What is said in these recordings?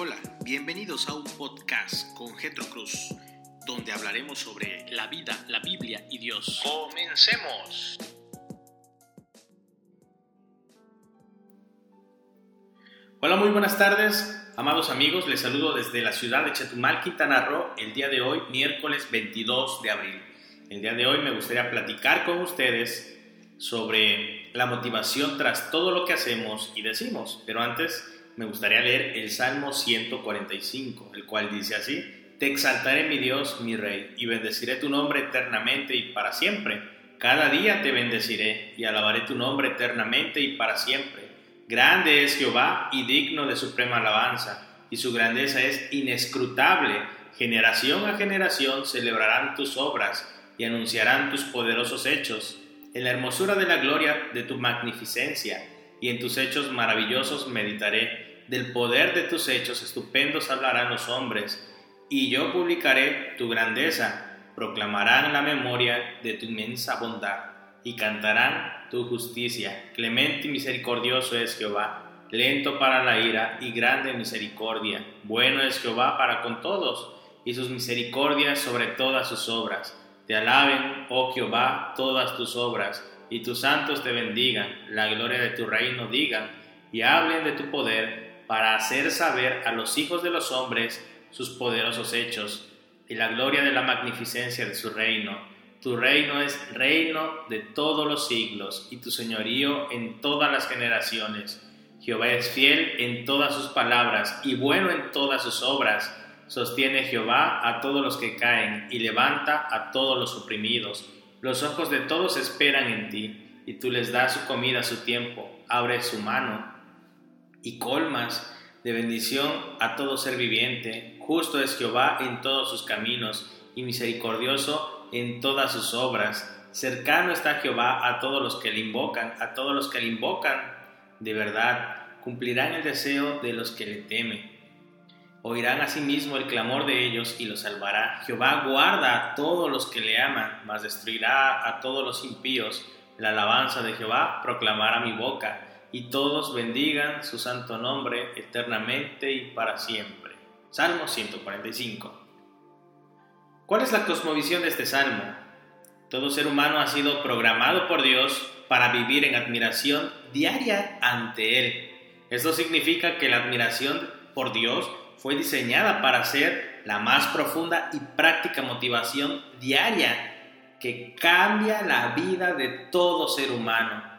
Hola, bienvenidos a un podcast con Getro Cruz, donde hablaremos sobre la vida, la Biblia y Dios. ¡Comencemos! Hola, muy buenas tardes, amados amigos. Les saludo desde la ciudad de Chetumal, Quintana Roo, el día de hoy, miércoles 22 de abril. El día de hoy me gustaría platicar con ustedes sobre la motivación tras todo lo que hacemos y decimos, pero antes me gustaría leer el Salmo 145, el cual dice así, Te exaltaré mi Dios, mi Rey, y bendeciré tu nombre eternamente y para siempre. Cada día te bendeciré y alabaré tu nombre eternamente y para siempre. Grande es Jehová y digno de suprema alabanza, y su grandeza es inescrutable. Generación a generación celebrarán tus obras y anunciarán tus poderosos hechos. En la hermosura de la gloria de tu magnificencia y en tus hechos maravillosos meditaré del poder de tus hechos estupendos hablarán los hombres, y yo publicaré tu grandeza, proclamarán la memoria de tu inmensa bondad, y cantarán tu justicia. Clemente y misericordioso es Jehová, lento para la ira y grande misericordia. Bueno es Jehová para con todos, y sus misericordias sobre todas sus obras. Te alaben, oh Jehová, todas tus obras, y tus santos te bendigan, la gloria de tu reino digan, y hablen de tu poder para hacer saber a los hijos de los hombres sus poderosos hechos y la gloria de la magnificencia de su reino. Tu reino es reino de todos los siglos y tu señorío en todas las generaciones. Jehová es fiel en todas sus palabras y bueno en todas sus obras. Sostiene Jehová a todos los que caen y levanta a todos los oprimidos. Los ojos de todos esperan en ti y tú les das su comida a su tiempo. Abre su mano y colmas de bendición a todo ser viviente. Justo es Jehová en todos sus caminos y misericordioso en todas sus obras. Cercano está Jehová a todos los que le invocan, a todos los que le invocan de verdad. Cumplirán el deseo de los que le temen. Oirán asimismo el clamor de ellos y los salvará. Jehová guarda a todos los que le aman, mas destruirá a todos los impíos. La alabanza de Jehová proclamará mi boca y todos bendigan su santo nombre eternamente y para siempre. Salmo 145. ¿Cuál es la cosmovisión de este salmo? Todo ser humano ha sido programado por Dios para vivir en admiración diaria ante Él. Esto significa que la admiración por Dios fue diseñada para ser la más profunda y práctica motivación diaria que cambia la vida de todo ser humano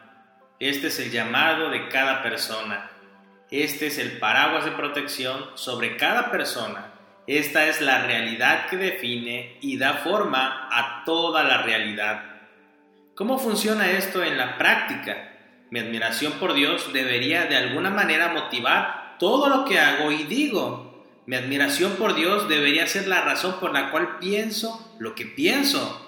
este es el llamado de cada persona. Este es el paraguas de protección sobre cada persona. Esta es la realidad que define y da forma a toda la realidad. ¿Cómo funciona esto en la práctica? Mi admiración por Dios debería de alguna manera motivar todo lo que hago y digo. Mi admiración por Dios debería ser la razón por la cual pienso lo que pienso.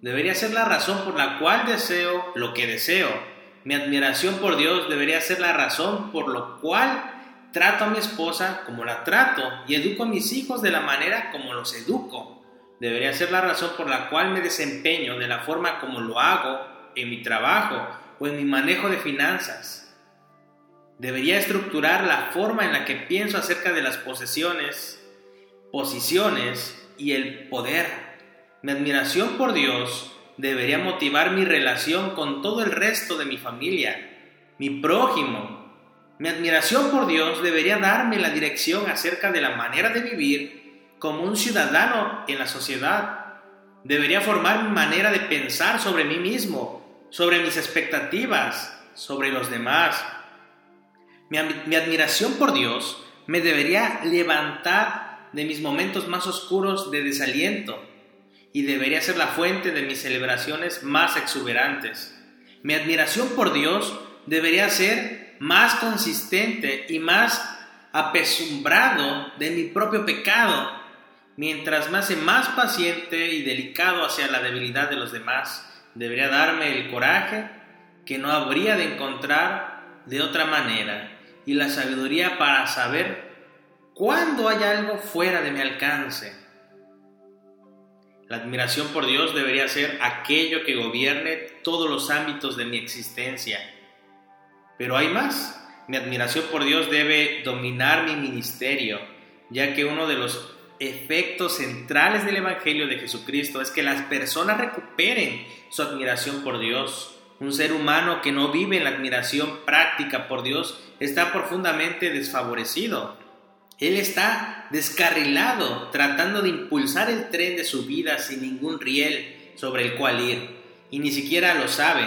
Debería ser la razón por la cual deseo lo que deseo. Mi admiración por Dios debería ser la razón por lo cual trato a mi esposa como la trato y educo a mis hijos de la manera como los educo. Debería ser la razón por la cual me desempeño de la forma como lo hago en mi trabajo o en mi manejo de finanzas. Debería estructurar la forma en la que pienso acerca de las posesiones, posiciones y el poder. Mi admiración por Dios debería motivar mi relación con todo el resto de mi familia, mi prójimo. Mi admiración por Dios debería darme la dirección acerca de la manera de vivir como un ciudadano en la sociedad. Debería formar mi manera de pensar sobre mí mismo, sobre mis expectativas, sobre los demás. Mi, mi admiración por Dios me debería levantar de mis momentos más oscuros de desaliento y debería ser la fuente de mis celebraciones más exuberantes. Mi admiración por Dios debería ser más consistente y más apesumbrado de mi propio pecado, mientras me hace más paciente y delicado hacia la debilidad de los demás. Debería darme el coraje que no habría de encontrar de otra manera y la sabiduría para saber cuándo hay algo fuera de mi alcance la admiración por Dios debería ser aquello que gobierne todos los ámbitos de mi existencia. Pero hay más. mi admiración por Dios debe dominar mi ministerio, ya que uno de los efectos centrales del Evangelio de Jesucristo es que las personas recuperen su admiración por Dios. Un ser humano que no vive en la admiración práctica por Dios está profundamente desfavorecido. Él está descarrilado tratando de impulsar el tren de su vida sin ningún riel sobre el cual ir y ni siquiera lo sabe.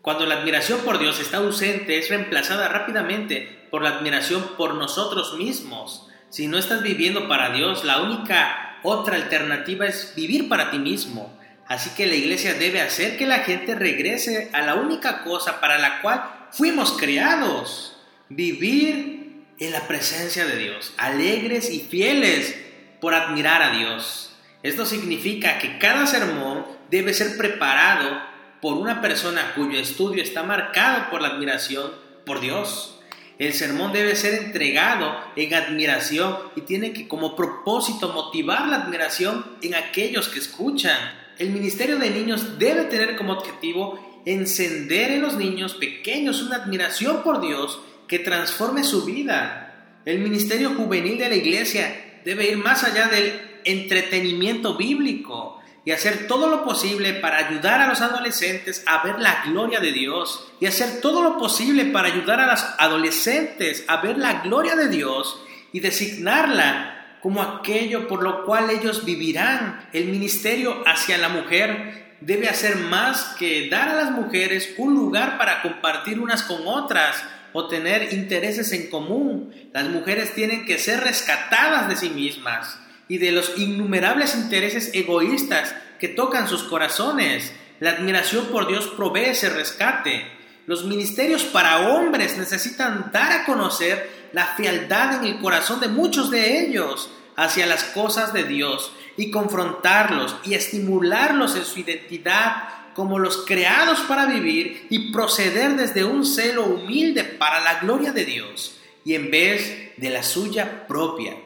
Cuando la admiración por Dios está ausente es reemplazada rápidamente por la admiración por nosotros mismos. Si no estás viviendo para Dios, la única otra alternativa es vivir para ti mismo. Así que la iglesia debe hacer que la gente regrese a la única cosa para la cual fuimos creados. Vivir en la presencia de Dios, alegres y fieles por admirar a Dios. Esto significa que cada sermón debe ser preparado por una persona cuyo estudio está marcado por la admiración por Dios. El sermón debe ser entregado en admiración y tiene que como propósito motivar la admiración en aquellos que escuchan. El ministerio de niños debe tener como objetivo encender en los niños pequeños una admiración por Dios que transforme su vida. El ministerio juvenil de la iglesia debe ir más allá del entretenimiento bíblico y hacer todo lo posible para ayudar a los adolescentes a ver la gloria de Dios y hacer todo lo posible para ayudar a los adolescentes a ver la gloria de Dios y designarla como aquello por lo cual ellos vivirán. El ministerio hacia la mujer debe hacer más que dar a las mujeres un lugar para compartir unas con otras o tener intereses en común. Las mujeres tienen que ser rescatadas de sí mismas y de los innumerables intereses egoístas que tocan sus corazones. La admiración por Dios provee ese rescate. Los ministerios para hombres necesitan dar a conocer la fealdad en el corazón de muchos de ellos hacia las cosas de Dios y confrontarlos y estimularlos en su identidad como los creados para vivir y proceder desde un celo humilde para la gloria de Dios y en vez de la suya propia.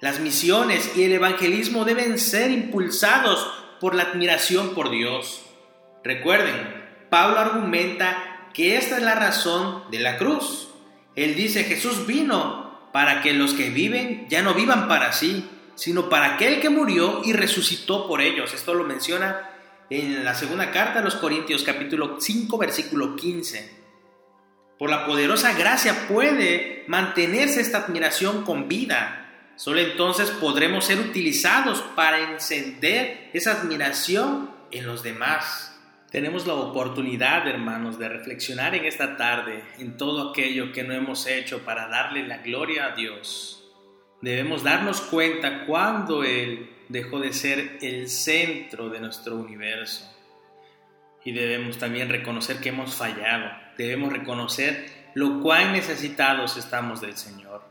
Las misiones y el evangelismo deben ser impulsados por la admiración por Dios. Recuerden, Pablo argumenta que esta es la razón de la cruz. Él dice, Jesús vino para que los que viven ya no vivan para sí, sino para aquel que murió y resucitó por ellos. Esto lo menciona en la segunda carta a los Corintios capítulo 5 versículo 15. Por la poderosa gracia puede mantenerse esta admiración con vida Solo entonces podremos ser utilizados para encender esa admiración en los demás. Tenemos la oportunidad, hermanos, de reflexionar en esta tarde en todo aquello que no hemos hecho para darle la gloria a Dios. Debemos darnos cuenta cuando Él dejó de ser el centro de nuestro universo. Y debemos también reconocer que hemos fallado. Debemos reconocer lo cuán necesitados estamos del Señor.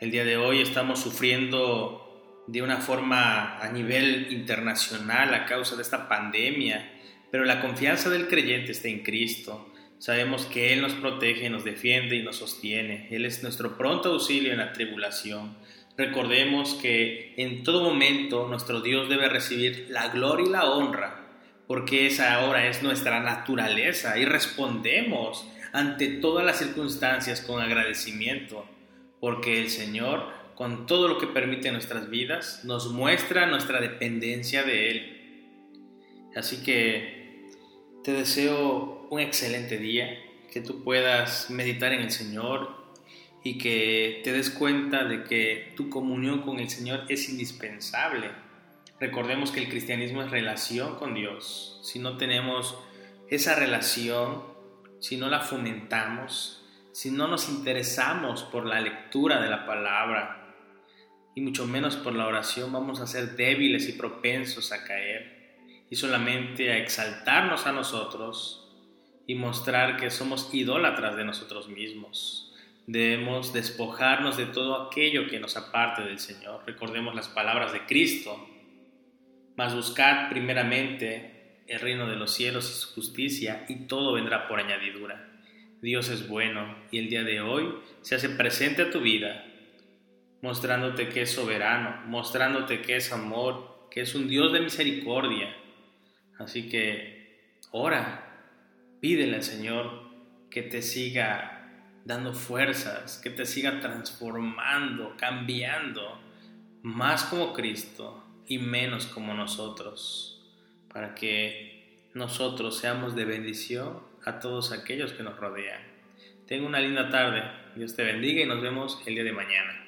El día de hoy estamos sufriendo de una forma a nivel internacional a causa de esta pandemia, pero la confianza del creyente está en Cristo. Sabemos que Él nos protege, nos defiende y nos sostiene. Él es nuestro pronto auxilio en la tribulación. Recordemos que en todo momento nuestro Dios debe recibir la gloria y la honra, porque esa ahora es nuestra naturaleza y respondemos ante todas las circunstancias con agradecimiento porque el Señor, con todo lo que permite en nuestras vidas, nos muestra nuestra dependencia de Él. Así que te deseo un excelente día, que tú puedas meditar en el Señor y que te des cuenta de que tu comunión con el Señor es indispensable. Recordemos que el cristianismo es relación con Dios. Si no tenemos esa relación, si no la fomentamos, si no nos interesamos por la lectura de la palabra y mucho menos por la oración, vamos a ser débiles y propensos a caer y solamente a exaltarnos a nosotros y mostrar que somos idólatras de nosotros mismos. Debemos despojarnos de todo aquello que nos aparte del Señor. Recordemos las palabras de Cristo. Mas buscad primeramente el reino de los cielos y su justicia y todo vendrá por añadidura. Dios es bueno y el día de hoy se hace presente a tu vida, mostrándote que es soberano, mostrándote que es amor, que es un Dios de misericordia. Así que ora, pídele al Señor que te siga dando fuerzas, que te siga transformando, cambiando, más como Cristo y menos como nosotros, para que nosotros seamos de bendición a todos aquellos que nos rodean. Tenga una linda tarde, Dios te bendiga y nos vemos el día de mañana.